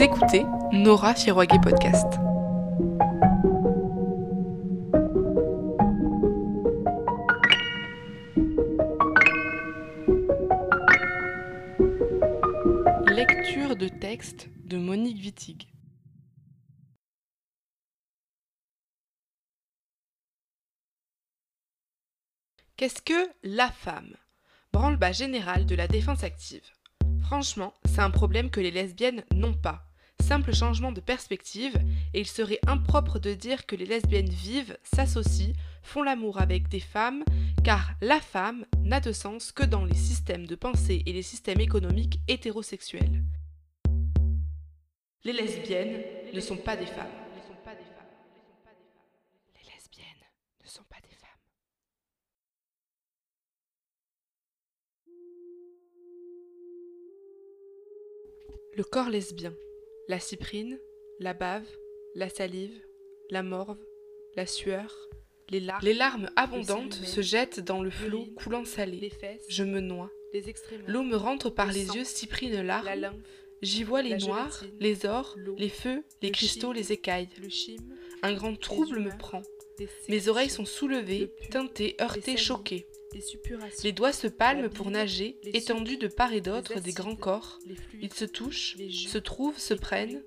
Écoutez Nora Firoguet Podcast. Lecture de texte de Monique Wittig. Qu'est-ce que la femme? Branle-bas général de la défense active. Franchement, c'est un problème que les lesbiennes n'ont pas. Simple changement de perspective, et il serait impropre de dire que les lesbiennes vivent, s'associent, font l'amour avec des femmes, car la femme n'a de sens que dans les systèmes de pensée et les systèmes économiques hétérosexuels. Les lesbiennes ne sont pas des femmes. Les lesbiennes ne sont pas des femmes. Le corps lesbien, la cyprine, la bave, la salive, la morve, la sueur, les larmes, les larmes abondantes se jettent dans le flot coulant salé. Je me noie. L'eau me rentre par les yeux cyprine larmes. J'y vois les noirs, les ors, les feux, les cristaux, les écailles. Un grand trouble me prend. Mes oreilles sont soulevées, teintées, heurtées, choquées. Les doigts se palment pour nager, étendus de part et d'autre des grands corps. Ils se touchent, se trouvent, se prennent.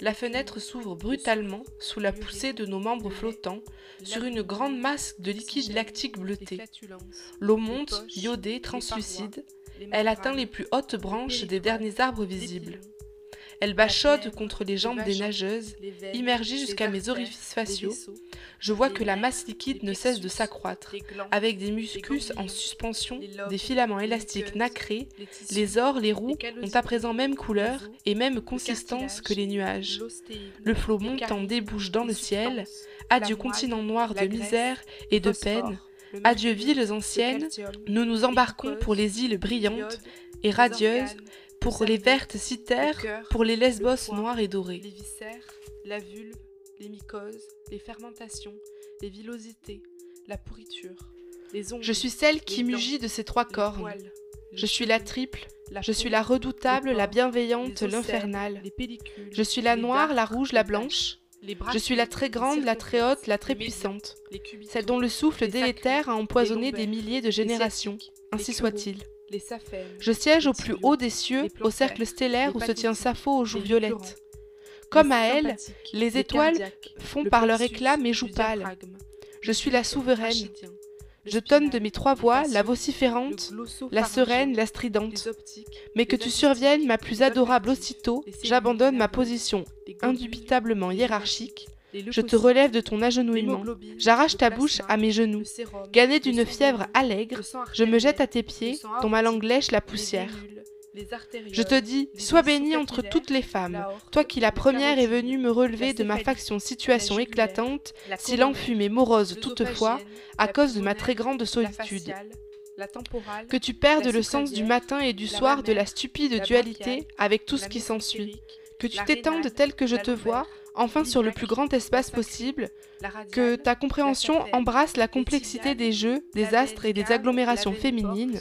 La fenêtre s'ouvre brutalement sous la poussée de nos membres flottants sur une grande masse de liquide lactique bleuté. L'eau monte, iodée, translucide. Elle atteint les plus hautes branches des derniers arbres visibles. Elle bachode contre les jambes des nageuses, immergée jusqu'à mes orifices faciaux. Je vois que la masse liquide ne cesse de s'accroître, avec des muscus en suspension, des filaments élastiques nacrés, les ors, les roues ont à présent même couleur et même consistance que les nuages. Le flot montant débouche dans le ciel. Adieu continent noir de misère et de peine. Adieu villes anciennes, nous nous embarquons pour les îles brillantes et radieuses, pour les vertes citerres, pour les lesbos noires et dorées. Les viscères, la vulve, les mycoses, les fermentations, les villosités, la pourriture, les ongles. Je suis celle qui mugit de ces trois cornes. Je suis la triple, je suis la redoutable, la bienveillante, l'infernale. Je suis la noire, la rouge, la blanche. Je suis la très grande, la très haute, la très puissante, celle dont le souffle délétère a empoisonné des milliers de générations. Ainsi soit-il. Je siège au plus haut des cieux, au cercle stellaire où se tient Sappho aux joues violettes. Comme à elle, les étoiles font par leur éclat mes joues pâles. Je suis la souveraine. Je tonne de mes trois voix, la vociférante, la sereine, la stridente. Mais que tu surviennes, ma plus adorable aussitôt, j'abandonne ma position indubitablement hiérarchique je te relève de ton agenouillement. J'arrache ta bouche à mes genoux. Gané d'une fièvre allègre, je me jette à tes pieds, dont ma langue lèche la poussière. Je te dis, sois bénie entre toutes les femmes, toi qui la première est venue me relever de ma faction situation éclatante, si l'enfumée morose toutefois, à cause de ma très grande solitude. Que tu perdes le sens du matin et du soir de la stupide dualité avec tout ce qui s'ensuit. Que tu t'étendes tel que je te vois, enfin sur le plus grand espace possible, que ta compréhension embrasse la complexité des jeux, des astres et des agglomérations féminines,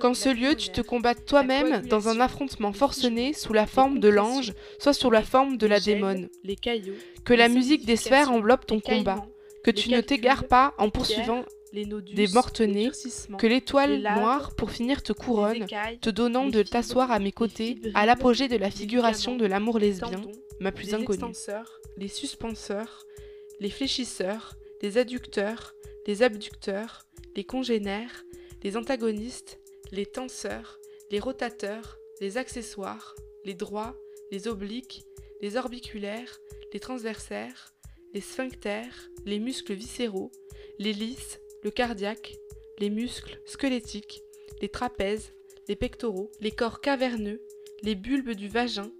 qu'en ce lieu tu te combattes toi-même dans un affrontement forcené sous la forme de l'ange, soit sous la forme de la démone, que la musique des sphères enveloppe ton combat, que tu ne t'égares pas en poursuivant des mortenais, que l'étoile noire pour finir te couronne, te donnant de t'asseoir à mes côtés, à l'apogée de la figuration de l'amour lesbien, ma plus inconnue. Les suspenseurs, les fléchisseurs, les adducteurs, les abducteurs, les congénères, les antagonistes, les tenseurs, les rotateurs, les accessoires, les droits, les obliques, les orbiculaires, les transversaires, les sphincters, les muscles viscéraux, les lisses, le cardiaque, les muscles squelettiques, les trapèzes, les pectoraux, les corps caverneux, les bulbes du vagin,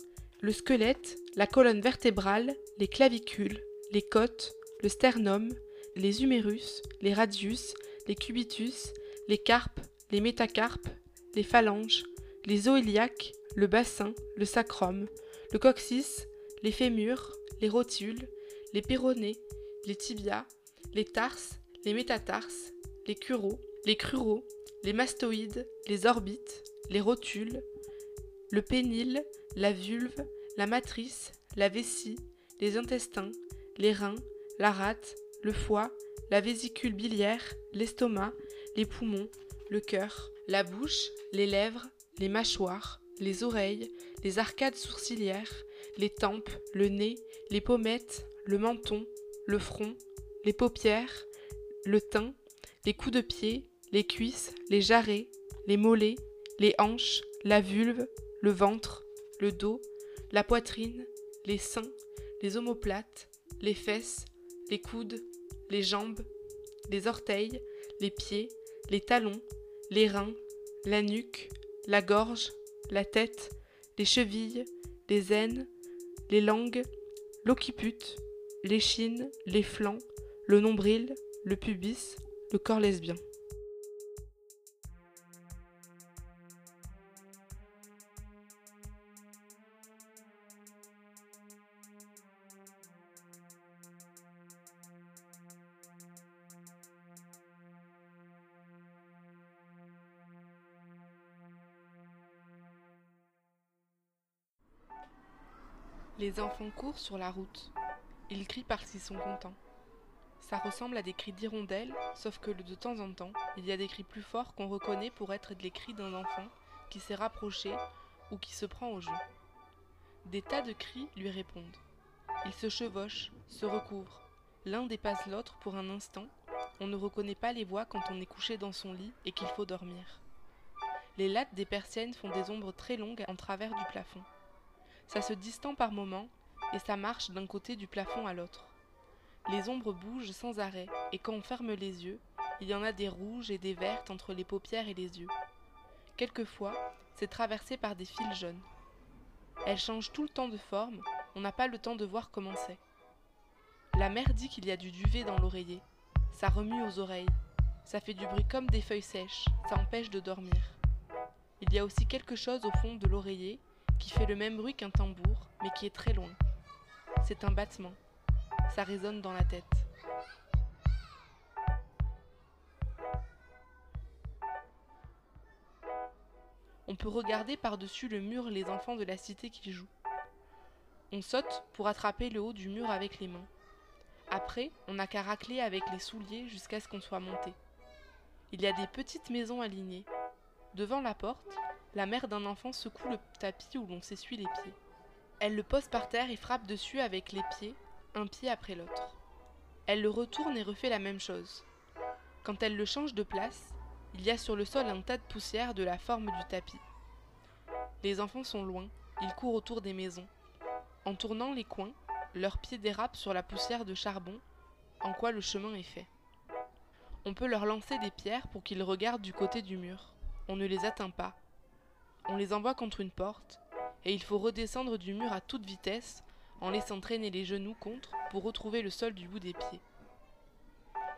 le squelette, la colonne vertébrale, les clavicules, les côtes, le sternum, les humérus, les radius, les cubitus, les carpes, les métacarpes, les phalanges, les os iliaques, le bassin, le sacrum, le coccyx, les fémurs, les rotules, les péronés, les tibias, les tarses, les métatarses, les cureaux, les crureaux, les mastoïdes, les orbites, les rotules, le pénile, la vulve, la matrice, la vessie, les intestins, les reins, la rate, le foie, la vésicule biliaire, l'estomac, les poumons, le cœur, la bouche, les lèvres, les mâchoires, les oreilles, les arcades sourcilières, les tempes, le nez, les pommettes, le menton, le front, les paupières, le teint, les coups de pied, les cuisses, les jarrets, les mollets, les hanches, la vulve, le ventre, le dos, la poitrine, les seins, les omoplates, les fesses, les coudes, les jambes, les orteils, les pieds, les talons, les reins, la nuque, la gorge, la tête, les chevilles, les aines, les langues, l'occiput, l'échine, les flancs, le nombril, le pubis, le corps lesbien. Les enfants courent sur la route. Ils crient parce qu'ils sont contents. Ça ressemble à des cris d'hirondelles, sauf que de temps en temps, il y a des cris plus forts qu'on reconnaît pour être les cris d'un enfant qui s'est rapproché ou qui se prend au jeu. Des tas de cris lui répondent. Ils se chevauchent, se recouvrent. L'un dépasse l'autre pour un instant. On ne reconnaît pas les voix quand on est couché dans son lit et qu'il faut dormir. Les lattes des persiennes font des ombres très longues en travers du plafond. Ça se distend par moments et ça marche d'un côté du plafond à l'autre. Les ombres bougent sans arrêt et quand on ferme les yeux, il y en a des rouges et des vertes entre les paupières et les yeux. Quelquefois, c'est traversé par des fils jaunes. Elles changent tout le temps de forme, on n'a pas le temps de voir comment c'est. La mère dit qu'il y a du duvet dans l'oreiller. Ça remue aux oreilles. Ça fait du bruit comme des feuilles sèches, ça empêche de dormir. Il y a aussi quelque chose au fond de l'oreiller qui fait le même bruit qu'un tambour, mais qui est très loin. C'est un battement. Ça résonne dans la tête. On peut regarder par-dessus le mur les enfants de la cité qui jouent. On saute pour attraper le haut du mur avec les mains. Après, on n'a qu'à racler avec les souliers jusqu'à ce qu'on soit monté. Il y a des petites maisons alignées. Devant la porte, la mère d'un enfant secoue le tapis où l'on s'essuie les pieds. Elle le pose par terre et frappe dessus avec les pieds, un pied après l'autre. Elle le retourne et refait la même chose. Quand elle le change de place, il y a sur le sol un tas de poussière de la forme du tapis. Les enfants sont loin, ils courent autour des maisons. En tournant les coins, leurs pieds dérapent sur la poussière de charbon, en quoi le chemin est fait. On peut leur lancer des pierres pour qu'ils regardent du côté du mur. On ne les atteint pas, on les envoie contre une porte, et il faut redescendre du mur à toute vitesse en laissant traîner les genoux contre pour retrouver le sol du bout des pieds.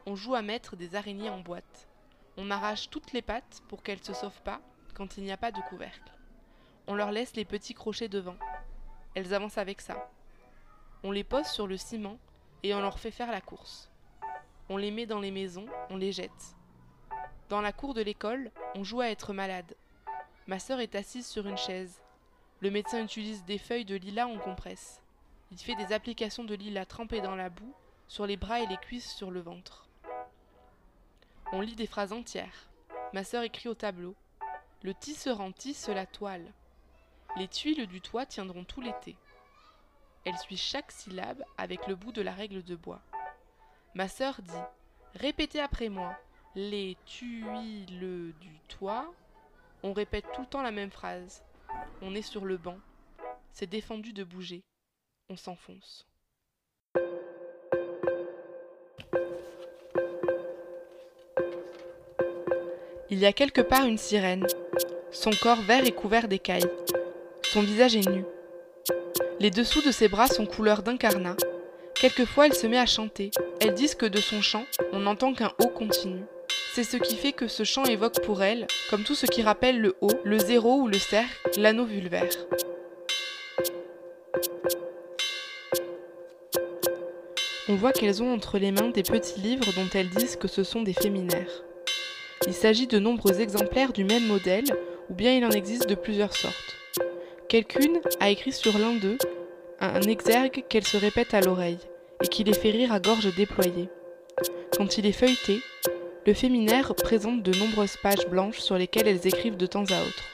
On joue à mettre des araignées en boîte. On arrache toutes les pattes pour qu'elles ne se sauvent pas quand il n'y a pas de couvercle. On leur laisse les petits crochets devant. Elles avancent avec ça. On les pose sur le ciment et on leur fait faire la course. On les met dans les maisons, on les jette. Dans la cour de l'école, on joue à être malade. Ma sœur est assise sur une chaise. Le médecin utilise des feuilles de lilas en compresse. Il fait des applications de lilas trempées dans la boue, sur les bras et les cuisses sur le ventre. On lit des phrases entières. Ma sœur écrit au tableau. Le tisserand tisse la toile. Les tuiles du toit tiendront tout l'été. Elle suit chaque syllabe avec le bout de la règle de bois. Ma sœur dit Répétez après moi. Les tuiles du toit on répète tout le temps la même phrase. On est sur le banc. C'est défendu de bouger. On s'enfonce. Il y a quelque part une sirène. Son corps vert est couvert d'écailles. Son visage est nu. Les dessous de ses bras sont couleur d'incarnat. Quelquefois, elle se met à chanter. Elles disent que de son chant, on n'entend qu'un haut continu. C'est ce qui fait que ce chant évoque pour elle, comme tout ce qui rappelle le haut, le zéro ou le cercle, l'anneau vulvaire. On voit qu'elles ont entre les mains des petits livres dont elles disent que ce sont des féminaires. Il s'agit de nombreux exemplaires du même modèle, ou bien il en existe de plusieurs sortes. Quelqu'une a écrit sur l'un d'eux un exergue qu'elle se répète à l'oreille et qui les fait rire à gorge déployée. Quand il est feuilleté, le féminaire présente de nombreuses pages blanches sur lesquelles elles écrivent de temps à autre.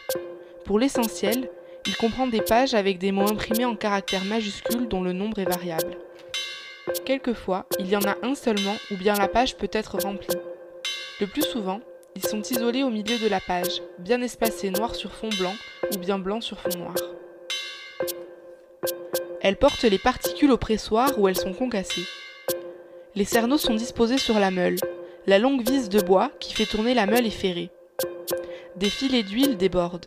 Pour l'essentiel, il comprend des pages avec des mots imprimés en caractères majuscules dont le nombre est variable. Quelquefois, il y en a un seulement ou bien la page peut être remplie. Le plus souvent, ils sont isolés au milieu de la page, bien espacés noir sur fond blanc ou bien blanc sur fond noir. Elles portent les particules au pressoir où elles sont concassées. Les cerneaux sont disposés sur la meule. La longue vis de bois qui fait tourner la meule est ferrée. Des filets d'huile débordent.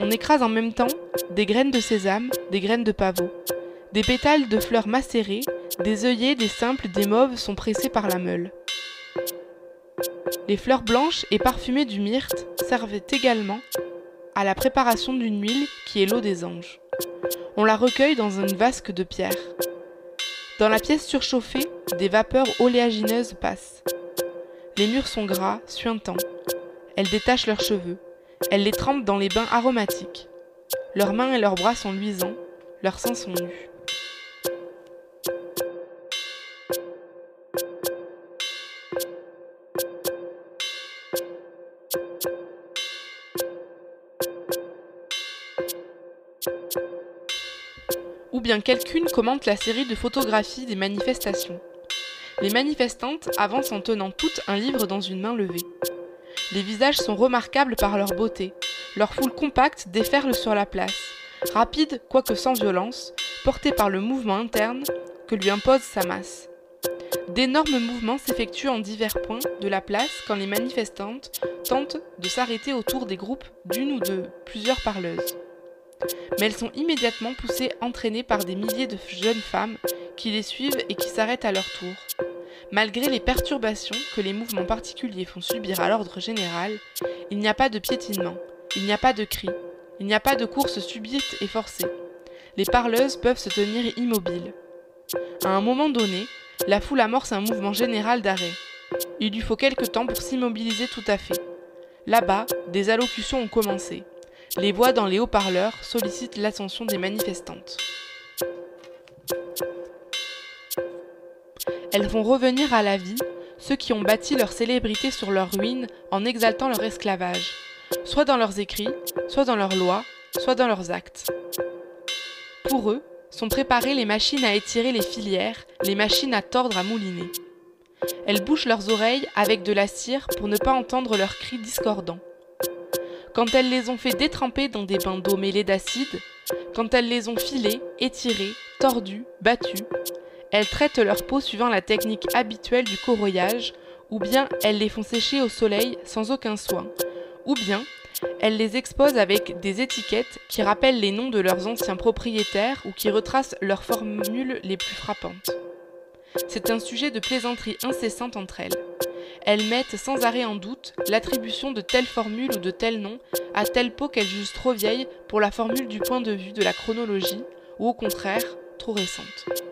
On écrase en même temps des graines de sésame, des graines de pavot. Des pétales de fleurs macérées, des œillets, des simples, des mauves sont pressés par la meule. Les fleurs blanches et parfumées du myrte servent également à la préparation d'une huile qui est l'eau des anges. On la recueille dans une vasque de pierre. Dans la pièce surchauffée, des vapeurs oléagineuses passent. Les murs sont gras, suintants. Elles détachent leurs cheveux. Elles les trempent dans les bains aromatiques. Leurs mains et leurs bras sont luisants, leurs seins sont nus. Ou bien quelqu'une commente la série de photographies des manifestations. Les manifestantes avancent en tenant toutes un livre dans une main levée. Les visages sont remarquables par leur beauté. Leur foule compacte déferle sur la place, rapide quoique sans violence, portée par le mouvement interne que lui impose sa masse. D'énormes mouvements s'effectuent en divers points de la place quand les manifestantes tentent de s'arrêter autour des groupes d'une ou de plusieurs parleuses. Mais elles sont immédiatement poussées, entraînées par des milliers de jeunes femmes qui les suivent et qui s'arrêtent à leur tour. Malgré les perturbations que les mouvements particuliers font subir à l'ordre général, il n'y a pas de piétinement, il n'y a pas de cris, il n'y a pas de course subite et forcée. Les parleuses peuvent se tenir immobiles. À un moment donné, la foule amorce un mouvement général d'arrêt. Il lui faut quelque temps pour s'immobiliser tout à fait. Là-bas, des allocutions ont commencé. Les voix dans les haut-parleurs sollicitent l'attention des manifestantes. Elles font revenir à la vie ceux qui ont bâti leur célébrité sur leurs ruines en exaltant leur esclavage, soit dans leurs écrits, soit dans leurs lois, soit dans leurs actes. Pour eux, sont préparées les machines à étirer les filières, les machines à tordre à mouliner. Elles bouchent leurs oreilles avec de la cire pour ne pas entendre leurs cris discordants. Quand elles les ont fait détremper dans des bains d'eau mêlés d'acide, quand elles les ont filées, étirées, tordues, battues, elles traitent leur peau suivant la technique habituelle du corroyage, ou bien elles les font sécher au soleil sans aucun soin, ou bien elles les exposent avec des étiquettes qui rappellent les noms de leurs anciens propriétaires ou qui retracent leurs formules les plus frappantes. C'est un sujet de plaisanterie incessante entre elles. Elles mettent sans arrêt en doute l'attribution de telle formule ou de tel nom à telle peau qu'elles jugent trop vieille pour la formule du point de vue de la chronologie, ou au contraire, trop récente.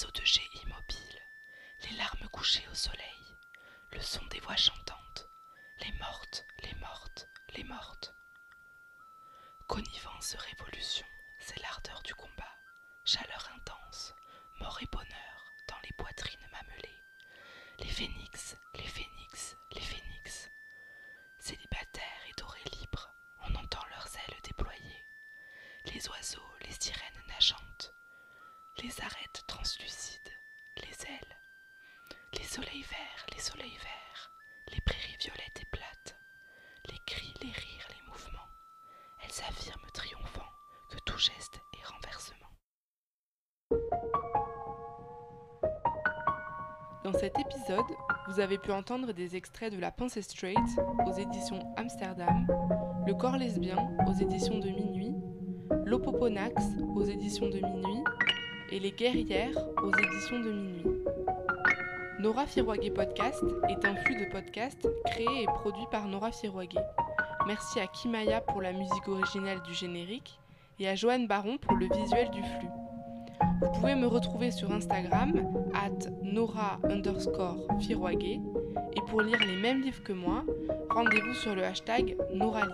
Oiseaux de jet immobiles, les larmes couchées au soleil, le son des voix chantantes, les mortes, les mortes, les mortes. Connivence, révolution, c'est l'ardeur du combat, chaleur intense, mort et bonheur dans les poitrines mamelées. Les phénix, les phénix, les phénix. Célibataires et dorés libres, on entend leurs ailes déployées. Les oiseaux, les sirènes nageantes, les arêtes translucides, les ailes. Les soleils verts, les soleils verts, les prairies violettes et plates. Les cris, les rires, les mouvements. Elles affirment triomphant que tout geste est renversement. Dans cet épisode, vous avez pu entendre des extraits de La Pensée Straight aux éditions Amsterdam, Le corps lesbien aux éditions de Minuit, L'Opoponax aux éditions de Minuit et Les guerrières aux éditions de Minuit. Nora Firouaguet Podcast est un flux de podcasts créé et produit par Nora Firouaguet. Merci à Kimaya pour la musique originale du générique et à Joanne Baron pour le visuel du flux. Vous pouvez me retrouver sur Instagram, at Nora underscore Et pour lire les mêmes livres que moi, rendez-vous sur le hashtag NoraLi.